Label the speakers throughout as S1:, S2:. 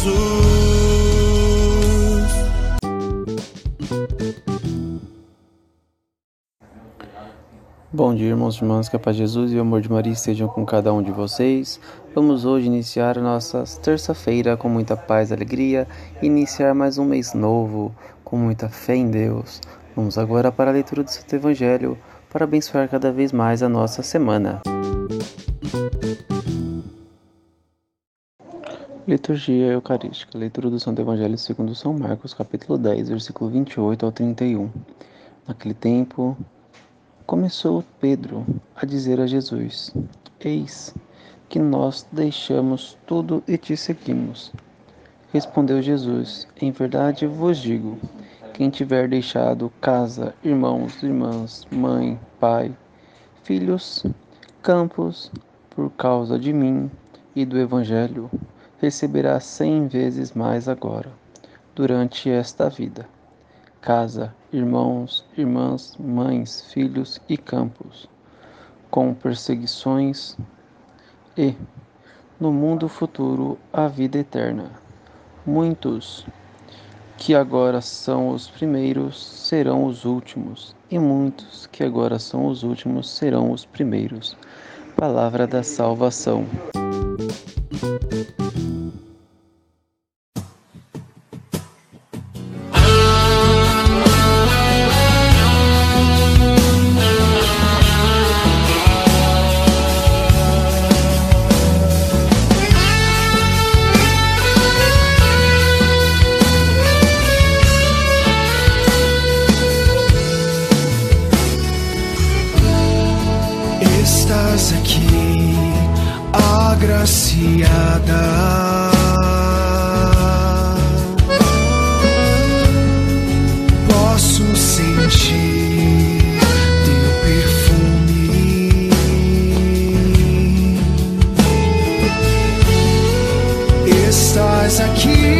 S1: Jesus.
S2: Bom dia, irmãos e irmãs, que a paz de Jesus e o amor de Maria estejam com cada um de vocês. Vamos hoje iniciar a nossa terça-feira com muita paz e alegria iniciar mais um mês novo com muita fé em Deus. Vamos agora para a leitura do Santo Evangelho para abençoar cada vez mais a nossa semana. Liturgia Eucarística. Leitura do Santo Evangelho segundo São Marcos, capítulo 10, versículo 28 ao 31. Naquele tempo, começou Pedro a dizer a Jesus: Eis que nós deixamos tudo e te seguimos. Respondeu Jesus: Em verdade vos digo: quem tiver deixado casa, irmãos, irmãs, mãe, pai, filhos, campos, por causa de mim e do Evangelho, receberá cem vezes mais agora, durante esta vida casa, irmãos, irmãs, mães, filhos e campos, com perseguições e, no mundo futuro, a vida eterna. Muitos que agora são os primeiros serão os últimos, e muitos que agora são os últimos serão os primeiros. Palavra da salvação.
S1: Estás aqui, agraciada. Posso sentir teu perfume. Estás aqui,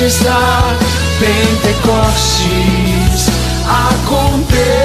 S1: Está. Pentecostes acontecerá.